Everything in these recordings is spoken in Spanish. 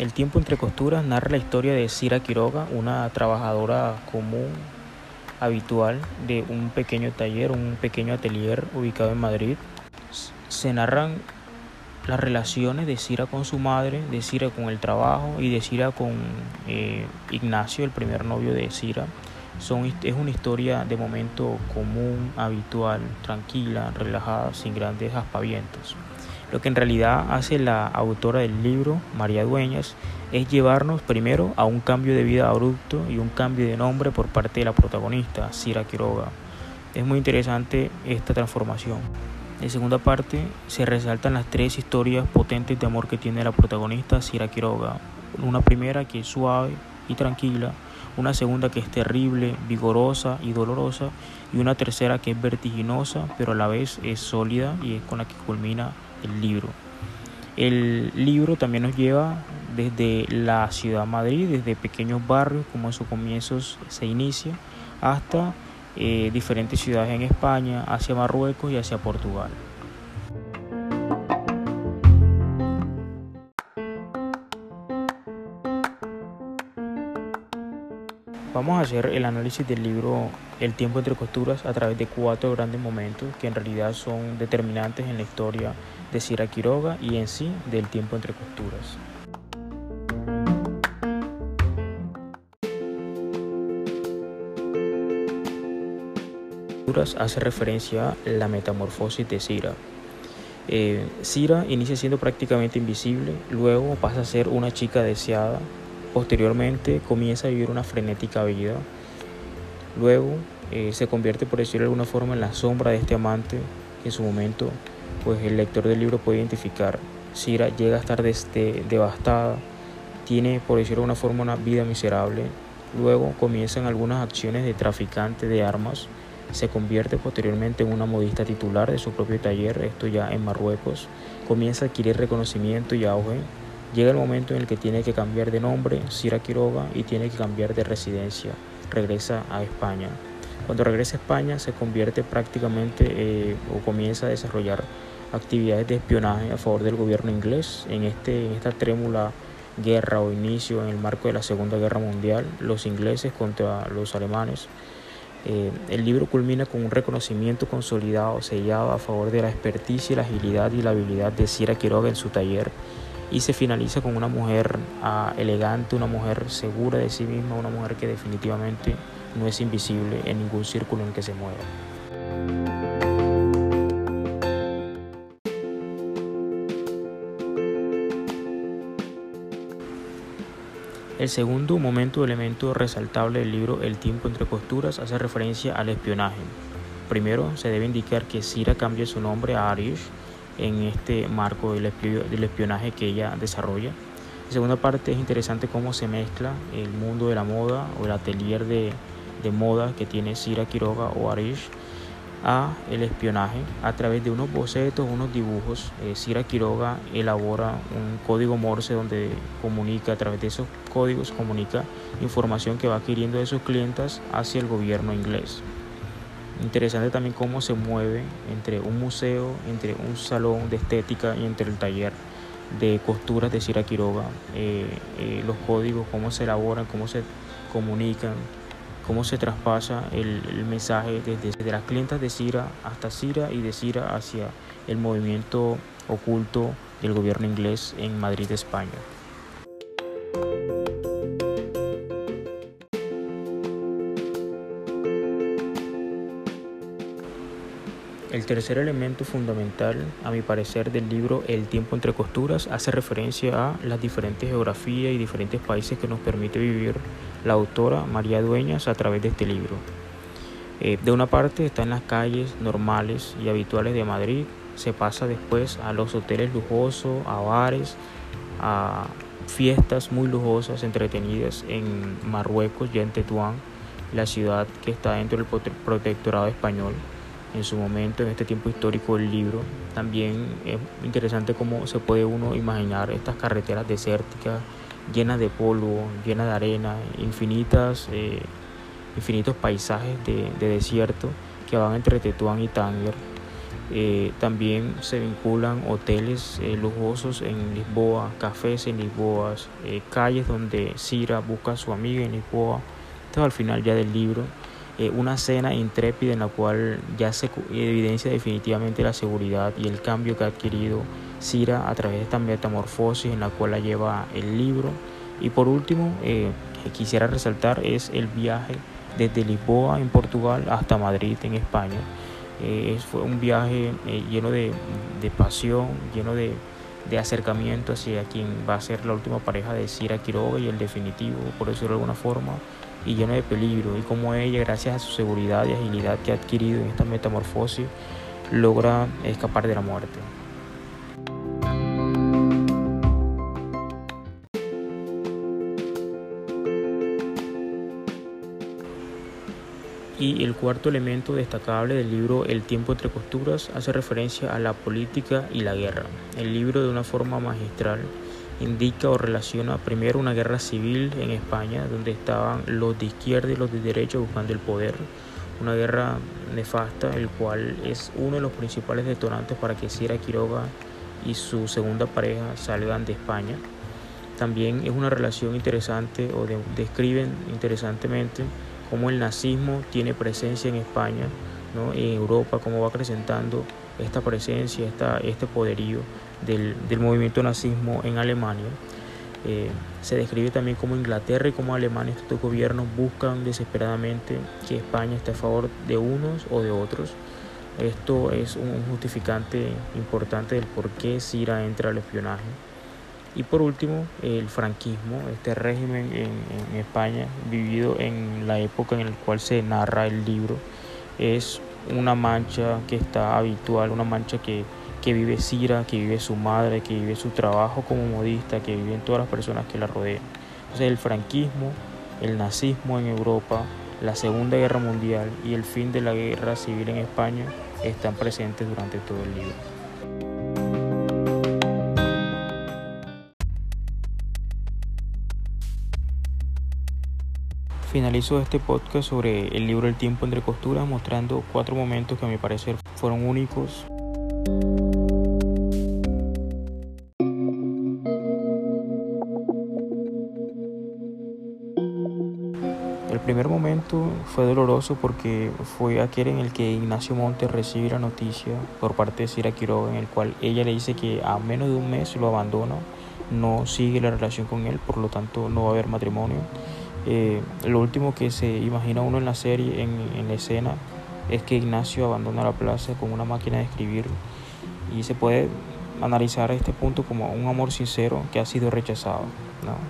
El tiempo entre costuras narra la historia de Cira Quiroga, una trabajadora común, habitual de un pequeño taller, un pequeño atelier ubicado en Madrid. Se narran las relaciones de Cira con su madre, de Cira con el trabajo y de Cira con eh, Ignacio, el primer novio de Cira. Son, es una historia de momento común, habitual, tranquila, relajada, sin grandes aspavientos. Lo que en realidad hace la autora del libro, María Dueñas, es llevarnos primero a un cambio de vida abrupto y un cambio de nombre por parte de la protagonista, Cira Quiroga. Es muy interesante esta transformación. En segunda parte se resaltan las tres historias potentes de amor que tiene la protagonista, Cira Quiroga. Una primera que es suave y tranquila, una segunda que es terrible, vigorosa y dolorosa, y una tercera que es vertiginosa, pero a la vez es sólida y es con la que culmina el libro. El libro también nos lleva desde la ciudad de Madrid, desde pequeños barrios, como en sus comienzos se inicia, hasta eh, diferentes ciudades en España, hacia Marruecos y hacia Portugal. Vamos a hacer el análisis del libro El tiempo entre costuras a través de cuatro grandes momentos que en realidad son determinantes en la historia de Cira Quiroga y en sí del tiempo entre costuras. hace referencia a la metamorfosis de Cira. Eh, Cira inicia siendo prácticamente invisible, luego pasa a ser una chica deseada, posteriormente comienza a vivir una frenética vida, luego eh, se convierte, por decirlo de alguna forma, en la sombra de este amante en su momento pues el lector del libro puede identificar. Cira llega a estar desde devastada, tiene, por decirlo de alguna forma, una vida miserable. Luego comienzan algunas acciones de traficante de armas. Se convierte posteriormente en una modista titular de su propio taller, esto ya en Marruecos. Comienza a adquirir reconocimiento y auge. Llega el momento en el que tiene que cambiar de nombre, Cira Quiroga, y tiene que cambiar de residencia. Regresa a España. Cuando regresa a España se convierte prácticamente eh, o comienza a desarrollar actividades de espionaje a favor del gobierno inglés en, este, en esta trémula guerra o inicio en el marco de la Segunda Guerra Mundial, los ingleses contra los alemanes. Eh, el libro culmina con un reconocimiento consolidado, sellado a favor de la experticia, la agilidad y la habilidad de Cira Quiroga en su taller y se finaliza con una mujer ah, elegante, una mujer segura de sí misma, una mujer que definitivamente no es invisible en ningún círculo en que se mueva. El segundo momento o elemento resaltable del libro El tiempo entre costuras hace referencia al espionaje. Primero se debe indicar que Cira cambia su nombre a Arish en este marco del espionaje que ella desarrolla. En segunda parte es interesante cómo se mezcla el mundo de la moda o el atelier de, moda que tiene Cira Quiroga o Arish a el espionaje a través de unos bocetos, unos dibujos. Eh, Quiroga elabora un código Morse donde comunica, a través de esos códigos, comunica información que va adquiriendo de sus clientes hacia el gobierno inglés. Interesante también cómo se mueve entre un museo, entre un salón de estética y entre el taller de costuras de Cira Quiroga. Eh, eh, los códigos, cómo se elaboran, cómo se comunican, cómo se traspasa el, mensaje desde, las clientas de Cira hasta Cira y de Cira hacia el movimiento oculto del gobierno inglés en Madrid, España. Tercer elemento fundamental, a mi parecer, del libro El tiempo entre costuras hace referencia a las diferentes geografías y diferentes países que nos permite vivir la autora María Dueñas a través de este libro. Eh, de una parte está en las calles normales y habituales de Madrid, se pasa después a los hoteles lujosos, a bares, a fiestas muy lujosas, entretenidas en Marruecos, ya en Tetuán, la ciudad que está dentro del protectorado español en su momento, en este tiempo histórico del libro. También es interesante cómo se puede uno imaginar estas carreteras desérticas llenas de polvo, llenas de arena, infinitas, eh, infinitos paisajes de, desierto que van entre Tetuán y Tánger. Eh, también se vinculan hoteles eh, lujosos en Lisboa, cafés en Lisboa, eh, calles donde Cira busca a su amiga en Lisboa. Esto al final ya del libro. Una cena intrépida en la cual ya se evidencia definitivamente la seguridad y el cambio que ha adquirido Cira a través de esta metamorfosis en la cual la lleva el libro. Y por último, quisiera resaltar es el viaje desde Lisboa en Portugal hasta Madrid en España eh, fue un viaje eh, lleno de, pasión, lleno de, acercamiento hacia quien va a ser la última pareja de Cira Quiroga y el definitivo, por decirlo de alguna forma, y lleno de peligro. Y como ella, gracias a su seguridad y agilidad que ha adquirido en esta metamorfosis, logra escapar de la muerte. Y el cuarto elemento destacable del libro El tiempo entre costuras hace referencia a la política y la guerra. El libro de una forma magistral indica o relaciona primero una guerra civil en España donde estaban los de izquierda y los de derecha buscando el poder. Una guerra nefasta, el cual es uno de los principales detonantes para que Sierra Quiroga y su segunda pareja salgan de España. También es una relación interesante o describen interesantemente cómo el nazismo tiene presencia en España, ¿no? en Europa, cómo va acrecentando esta presencia, esta, este poderío del, movimiento nazismo en Alemania. Eh, se describe también cómo Inglaterra y cómo Alemania, estos gobiernos buscan desesperadamente que España esté a favor de unos o de otros. Esto es un justificante importante del por qué Sira entra al espionaje. Y por último, el franquismo, este régimen en, España, vivido en la época en la cual se narra el libro, es una mancha que está habitual, una mancha que, que vive Cira, que vive su madre, que vive su trabajo como modista, que viven todas las personas que la rodean. Entonces el franquismo, el nazismo en Europa, la Segunda Guerra Mundial y el fin de la guerra civil en España están presentes durante todo el libro. Finalizo este podcast sobre el libro El tiempo entre costuras mostrando cuatro momentos que a mi parecer fueron únicos. El primer momento fue doloroso porque fue aquel en el que Ignacio Montes recibe la noticia por parte de Cira Quiroga en el cual ella le dice que a menos de un mes lo abandona, no sigue la relación con él, por lo tanto no va a haber matrimonio. Eh, lo último que se imagina uno en la serie, en, la escena, es que Ignacio abandona la plaza con una máquina de escribir y se puede analizar este punto como un amor sincero que ha sido rechazado.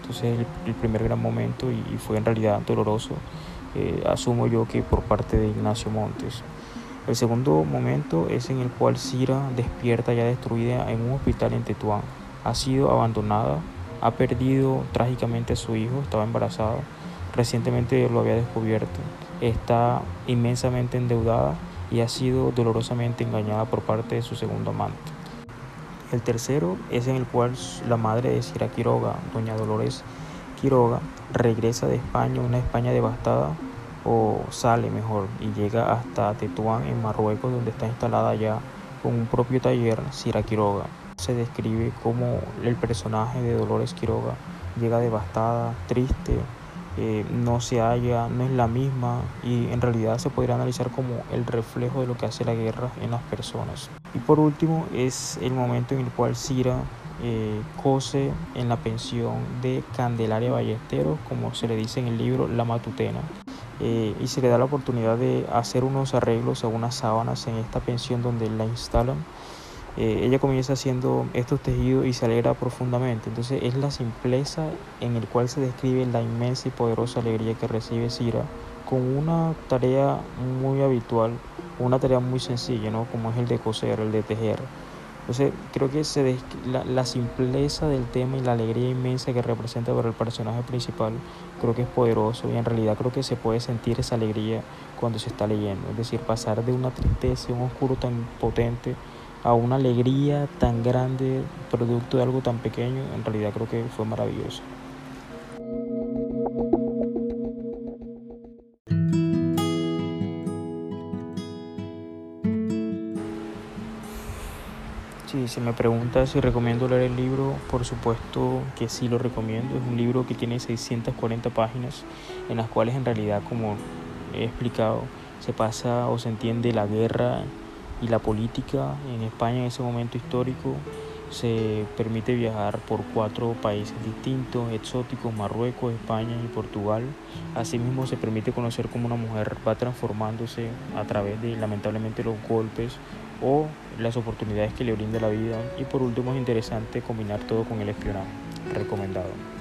Entonces el, el, primer gran momento y, fue en realidad doloroso, eh, asumo yo que por parte de Ignacio Montes. El segundo momento es en el cual Cira despierta ya destruida en un hospital en Tetuán. Ha sido abandonada, ha perdido trágicamente a su hijo, estaba embarazada recientemente lo había descubierto, está inmensamente endeudada y ha sido dolorosamente engañada por parte de su segundo amante. El tercero es en el cual la madre de Sira Quiroga, doña Dolores Quiroga, regresa de España, una España devastada, o sale mejor y llega hasta Tetuán en Marruecos, donde está instalada ya con un propio taller Sira Quiroga. Se describe como el personaje de Dolores Quiroga llega devastada, triste, eh, no se halla, no es la misma y en realidad se podría analizar como el reflejo de lo que hace la guerra en las personas. Y por último es el momento en el cual Cira eh, cose en la pensión de Candelaria Ballesteros, como se le dice en el libro La Matutena. Eh, y se le da la oportunidad de hacer unos arreglos a unas sábanas en esta pensión donde la instalan eh, ella comienza haciendo estos tejidos y se alegra profundamente. Entonces es la simpleza en el cual se describe la inmensa y poderosa alegría que recibe Cira con una tarea muy habitual, una tarea muy sencilla, ¿no? como es el de coser, el de tejer. Entonces creo que se la, la, simpleza del tema y la alegría inmensa que representa para el personaje principal creo que es poderoso y en realidad creo que se puede sentir esa alegría cuando se está leyendo. Es decir, pasar de una tristeza, un oscuro tan potente, a una alegría tan grande producto de algo tan pequeño, en realidad creo que fue maravilloso. Si se me pregunta si recomiendo leer el libro, por supuesto que sí lo recomiendo. Es un libro que tiene 640 páginas en las cuales en realidad, como he explicado, se pasa o se entiende la guerra y la política en España en ese momento histórico. Se permite viajar por cuatro países distintos, exóticos, Marruecos, España y Portugal. Asimismo se permite conocer cómo una mujer va transformándose a través de lamentablemente los golpes o las oportunidades que le brinda la vida. Y por último es interesante combinar todo con el espionaje. Recomendado.